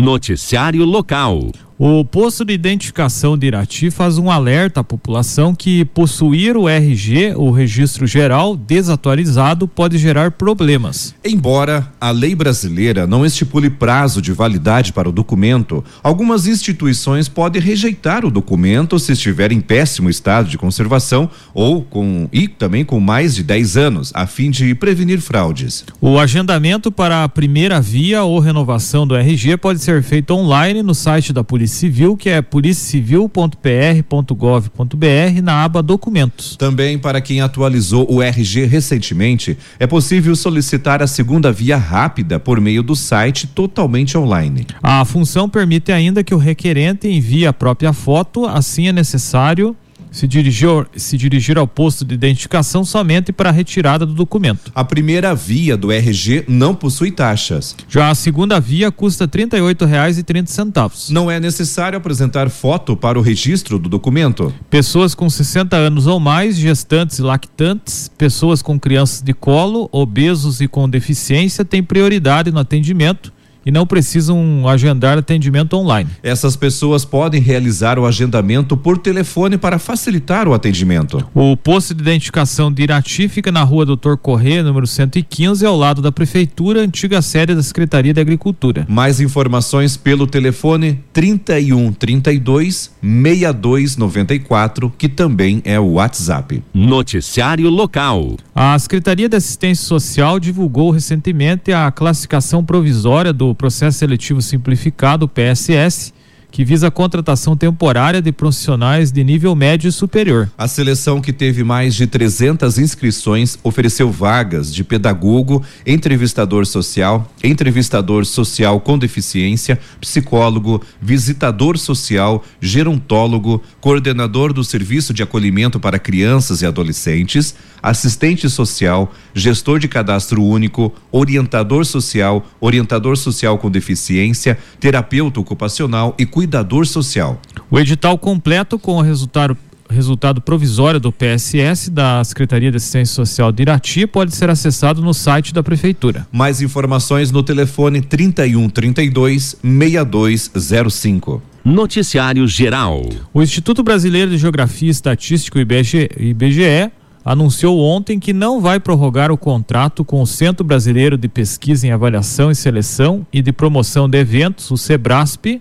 Noticiário local. O posto de identificação de Irati faz um alerta à população que possuir o RG, o registro geral, desatualizado pode gerar problemas. Embora a lei brasileira não estipule prazo de validade para o documento, algumas instituições podem rejeitar o documento se estiver em péssimo estado de conservação ou com e também com mais de 10 anos, a fim de prevenir fraudes. O agendamento para a primeira via ou renovação do RG pode ser feito online no site da Polícia Civil, que é policiacivil.pr.gov.br, na aba Documentos. Também para quem atualizou o RG recentemente, é possível solicitar a segunda via rápida por meio do site totalmente online. A função permite ainda que o requerente envie a própria foto, assim é necessário se dirigir, se dirigir ao posto de identificação somente para a retirada do documento. A primeira via do RG não possui taxas. Já a segunda via custa R$ 38,30. Não é necessário apresentar foto para o registro do documento. Pessoas com 60 anos ou mais, gestantes e lactantes, pessoas com crianças de colo, obesos e com deficiência têm prioridade no atendimento e não precisam agendar atendimento online. Essas pessoas podem realizar o agendamento por telefone para facilitar o atendimento. O posto de identificação de Irati fica na rua Doutor Corrêa, número 115, ao lado da Prefeitura, antiga sede da Secretaria da Agricultura. Mais informações pelo telefone 31 32 62 94, que também é o WhatsApp. Noticiário local. A Secretaria de Assistência Social divulgou recentemente a classificação provisória do processo seletivo simplificado, PSS, que visa a contratação temporária de profissionais de nível médio e superior. A seleção que teve mais de 300 inscrições ofereceu vagas de pedagogo, entrevistador social, entrevistador social com deficiência, psicólogo, visitador social, gerontólogo, coordenador do serviço de acolhimento para crianças e adolescentes, assistente social, gestor de cadastro único, orientador social, orientador social com deficiência, terapeuta ocupacional e cuidador social. O edital completo com o resultado resultado provisório do PSS da Secretaria de Assistência Social de Irati pode ser acessado no site da prefeitura. Mais informações no telefone 31 32 6205. Noticiário Geral. O Instituto Brasileiro de Geografia e Estatística, IBGE, IBGE anunciou ontem que não vai prorrogar o contrato com o Centro Brasileiro de Pesquisa em Avaliação e Seleção e de Promoção de Eventos, o SEBRASP,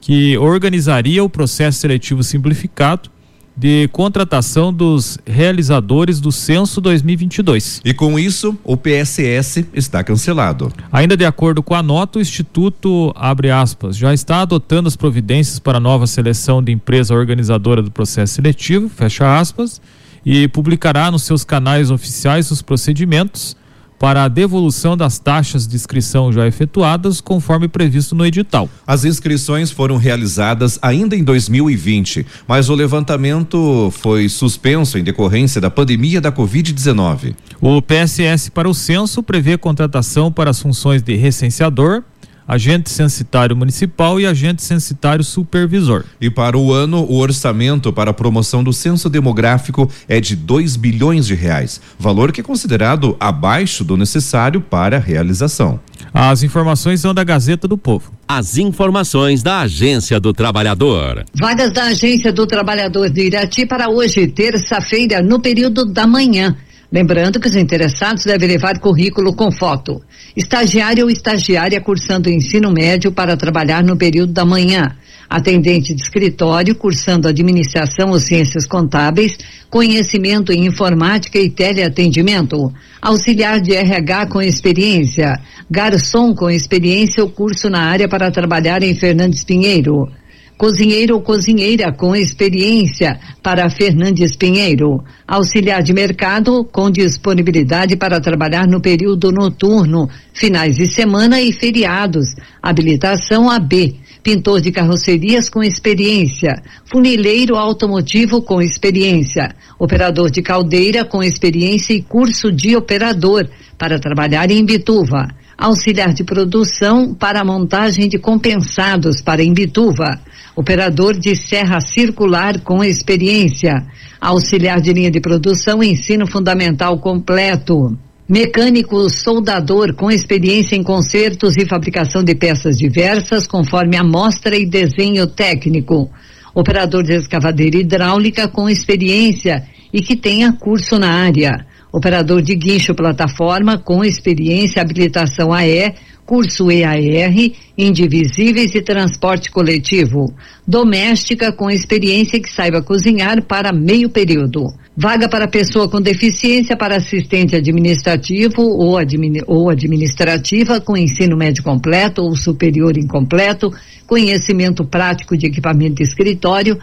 que organizaria o processo seletivo simplificado de contratação dos realizadores do censo 2022. E com isso, o PSS está cancelado. Ainda de acordo com a nota, o Instituto, abre aspas, já está adotando as providências para a nova seleção de empresa organizadora do processo seletivo, fecha aspas, e publicará nos seus canais oficiais os procedimentos para a devolução das taxas de inscrição já efetuadas, conforme previsto no edital. As inscrições foram realizadas ainda em 2020, mas o levantamento foi suspenso em decorrência da pandemia da Covid-19. O PSS para o censo prevê contratação para as funções de recenseador, agente censitário municipal e agente censitário supervisor. E para o ano, o orçamento para a promoção do censo demográfico é de 2 bilhões de reais, valor que é considerado abaixo do necessário para a realização. As informações são da Gazeta do Povo. As informações da Agência do Trabalhador. Vagas da Agência do Trabalhador de Irati para hoje, terça-feira, no período da manhã. Lembrando que os interessados devem levar currículo com foto. Estagiário ou estagiária cursando ensino médio para trabalhar no período da manhã. Atendente de escritório cursando administração ou ciências contábeis, conhecimento em informática e teleatendimento. Auxiliar de RH com experiência. Garçom com experiência ou curso na área para trabalhar em Fernandes Pinheiro cozinheiro ou cozinheira com experiência para Fernandes Pinheiro, auxiliar de mercado com disponibilidade para trabalhar no período noturno, finais de semana e feriados, habilitação AB, pintor de carrocerias com experiência, funileiro automotivo com experiência, operador de caldeira com experiência e curso de operador para trabalhar em Bituva auxiliar de produção para a montagem de compensados para Imbituva, operador de serra circular com experiência, auxiliar de linha de produção ensino fundamental completo. Mecânico soldador com experiência em consertos e fabricação de peças diversas, conforme amostra e desenho técnico. Operador de escavadeira hidráulica com experiência e que tenha curso na área. Operador de guincho plataforma com experiência, habilitação AE, curso EAR, indivisíveis e transporte coletivo. Doméstica com experiência que saiba cozinhar para meio período. Vaga para pessoa com deficiência para assistente administrativo ou, ou administrativa com ensino médio completo ou superior incompleto, conhecimento prático de equipamento de escritório,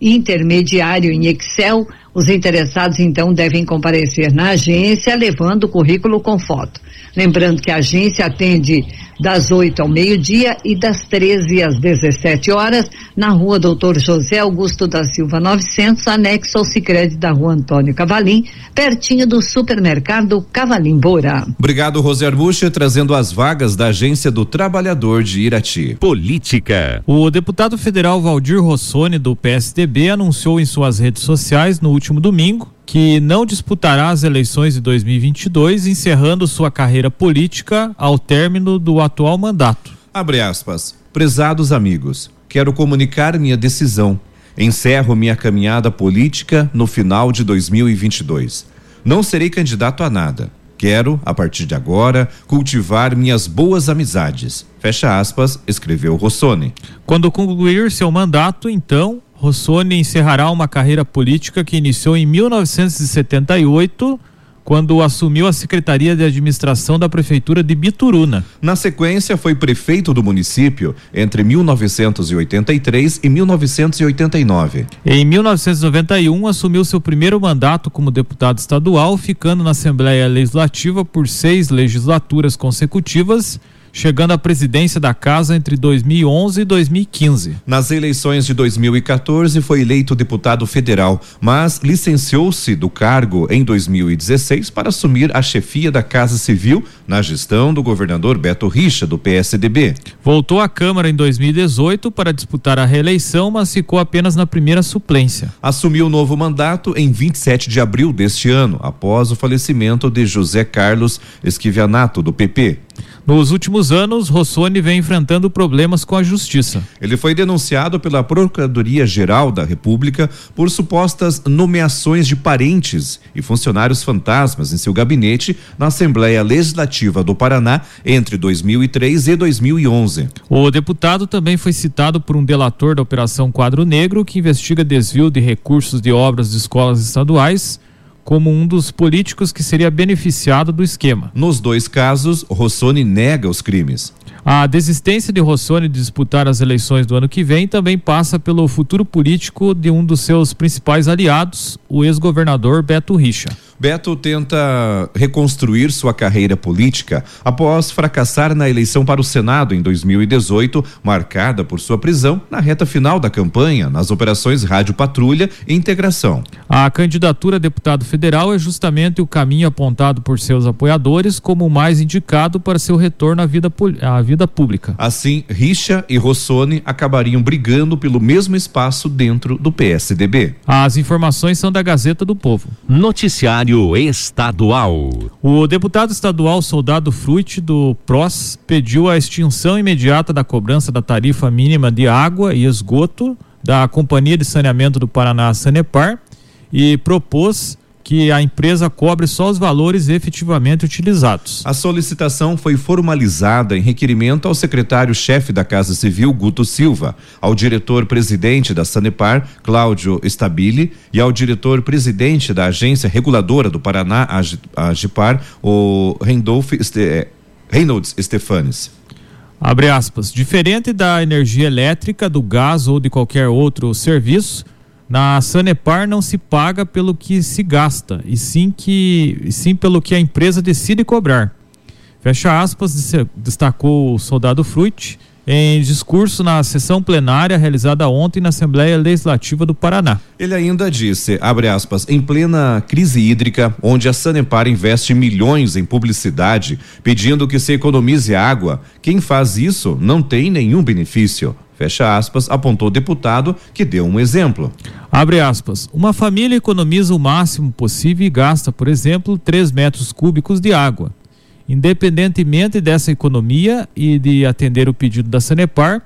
intermediário em Excel. Os interessados então devem comparecer na agência levando o currículo com foto. Lembrando que a agência atende das 8 ao meio-dia e das 13 às 17 horas, na rua Doutor José Augusto da Silva 900, anexo ao Sicredi da rua Antônio Cavalim, pertinho do supermercado Cavalim Bora. Obrigado, Rosé Arbucha, trazendo as vagas da Agência do Trabalhador de Irati. Política. O deputado federal Valdir Rossoni, do PSDB, anunciou em suas redes sociais no último domingo que não disputará as eleições de 2022, encerrando sua carreira política ao término do atual mandato. Abre aspas. Prezados amigos, quero comunicar minha decisão. Encerro minha caminhada política no final de 2022. Não serei candidato a nada. Quero, a partir de agora, cultivar minhas boas amizades. Fecha aspas, escreveu Rossoni. Quando concluir seu mandato, então, Rossoni encerrará uma carreira política que iniciou em 1978, quando assumiu a Secretaria de Administração da Prefeitura de Bituruna. Na sequência, foi prefeito do município entre 1983 e 1989. Em 1991, assumiu seu primeiro mandato como deputado estadual, ficando na Assembleia Legislativa por seis legislaturas consecutivas chegando à presidência da casa entre 2011 e 2015. Nas eleições de 2014 foi eleito deputado federal, mas licenciou-se do cargo em 2016 para assumir a chefia da Casa Civil na gestão do governador Beto Richa do PSDB. Voltou à Câmara em 2018 para disputar a reeleição, mas ficou apenas na primeira suplência. Assumiu o novo mandato em 27 de abril deste ano, após o falecimento de José Carlos Esquivianato do PP. Nos últimos anos, Rossoni vem enfrentando problemas com a justiça. Ele foi denunciado pela Procuradoria-Geral da República por supostas nomeações de parentes e funcionários fantasmas em seu gabinete na Assembleia Legislativa do Paraná entre 2003 e 2011. O deputado também foi citado por um delator da Operação Quadro Negro que investiga desvio de recursos de obras de escolas estaduais como um dos políticos que seria beneficiado do esquema. Nos dois casos, Rossoni nega os crimes. A desistência de Rossoni de disputar as eleições do ano que vem também passa pelo futuro político de um dos seus principais aliados, o ex-governador Beto Richa. Beto tenta reconstruir sua carreira política após fracassar na eleição para o Senado em 2018, marcada por sua prisão na reta final da campanha nas operações Rádio Patrulha e Integração. A candidatura a deputado federal é justamente o caminho apontado por seus apoiadores como o mais indicado para seu retorno à vida, à vida pública. Assim, Richa e Rossoni acabariam brigando pelo mesmo espaço dentro do PSDB. As informações são da Gazeta do Povo. Noticiário Estadual. O deputado estadual Soldado Fruit do PROS pediu a extinção imediata da cobrança da tarifa mínima de água e esgoto da Companhia de Saneamento do Paraná, Sanepar, e propôs que a empresa cobre só os valores efetivamente utilizados. A solicitação foi formalizada em requerimento ao secretário-chefe da Casa Civil, Guto Silva, ao diretor-presidente da Sanepar, Cláudio Stabile, e ao diretor-presidente da Agência Reguladora do Paraná, Agipar, o Randolph Este, eh, Reynolds Stefanes. Abre aspas. Diferente da energia elétrica, do gás ou de qualquer outro serviço, na Sanepar não se paga pelo que se gasta, e sim, que, sim pelo que a empresa decide cobrar. Fecha aspas, destacou o soldado Fruit em discurso na sessão plenária realizada ontem na Assembleia Legislativa do Paraná. Ele ainda disse, abre aspas, em plena crise hídrica, onde a Sanepar investe milhões em publicidade, pedindo que se economize água, quem faz isso não tem nenhum benefício. Fecha aspas, apontou o deputado que deu um exemplo. Abre aspas. Uma família economiza o máximo possível e gasta, por exemplo, 3 metros cúbicos de água. Independentemente dessa economia e de atender o pedido da Sanepar,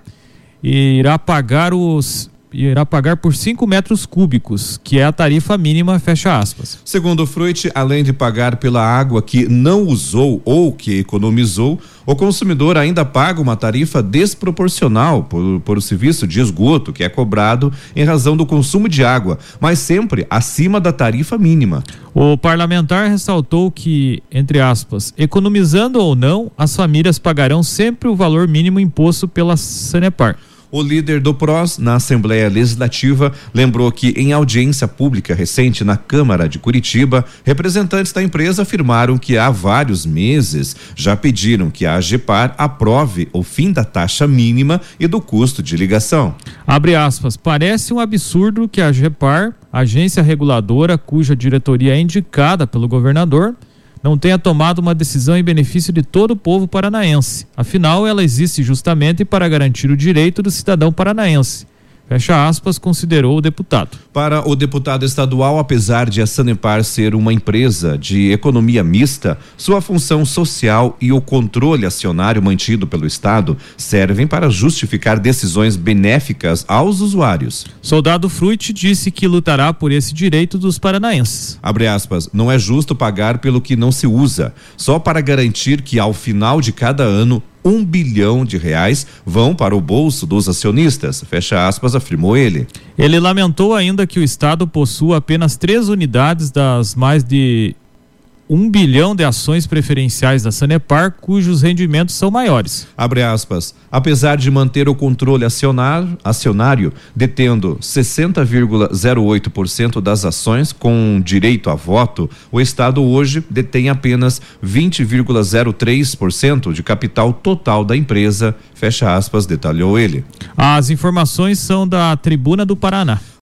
irá pagar os irá pagar por 5 metros cúbicos, que é a tarifa mínima, fecha aspas. Segundo Fruit, além de pagar pela água que não usou ou que economizou, o consumidor ainda paga uma tarifa desproporcional por, por o serviço de esgoto que é cobrado em razão do consumo de água, mas sempre acima da tarifa mínima. O parlamentar ressaltou que, entre aspas, economizando ou não, as famílias pagarão sempre o valor mínimo imposto pela Sanepar. O líder do PROS na Assembleia Legislativa lembrou que, em audiência pública recente na Câmara de Curitiba, representantes da empresa afirmaram que há vários meses já pediram que a AGEPAR aprove o fim da taxa mínima e do custo de ligação. Abre aspas, parece um absurdo que a AGEPAR, agência reguladora cuja diretoria é indicada pelo governador, não tenha tomado uma decisão em benefício de todo o povo paranaense. Afinal, ela existe justamente para garantir o direito do cidadão paranaense. Fecha aspas, considerou o deputado. Para o deputado estadual, apesar de a Sanepar ser uma empresa de economia mista, sua função social e o controle acionário mantido pelo Estado servem para justificar decisões benéficas aos usuários. Soldado Fruit disse que lutará por esse direito dos paranaenses. Abre aspas, não é justo pagar pelo que não se usa, só para garantir que ao final de cada ano um bilhão de reais vão para o bolso dos acionistas, fecha aspas, afirmou ele. Ele lamentou ainda que o Estado possua apenas três unidades das mais de um bilhão de ações preferenciais da Sanepar, cujos rendimentos são maiores. Abre aspas. Apesar de manter o controle acionário, acionário detendo 60,08% das ações com direito a voto, o Estado hoje detém apenas 20,03% de capital total da empresa, fecha aspas, detalhou ele. As informações são da Tribuna do Paraná.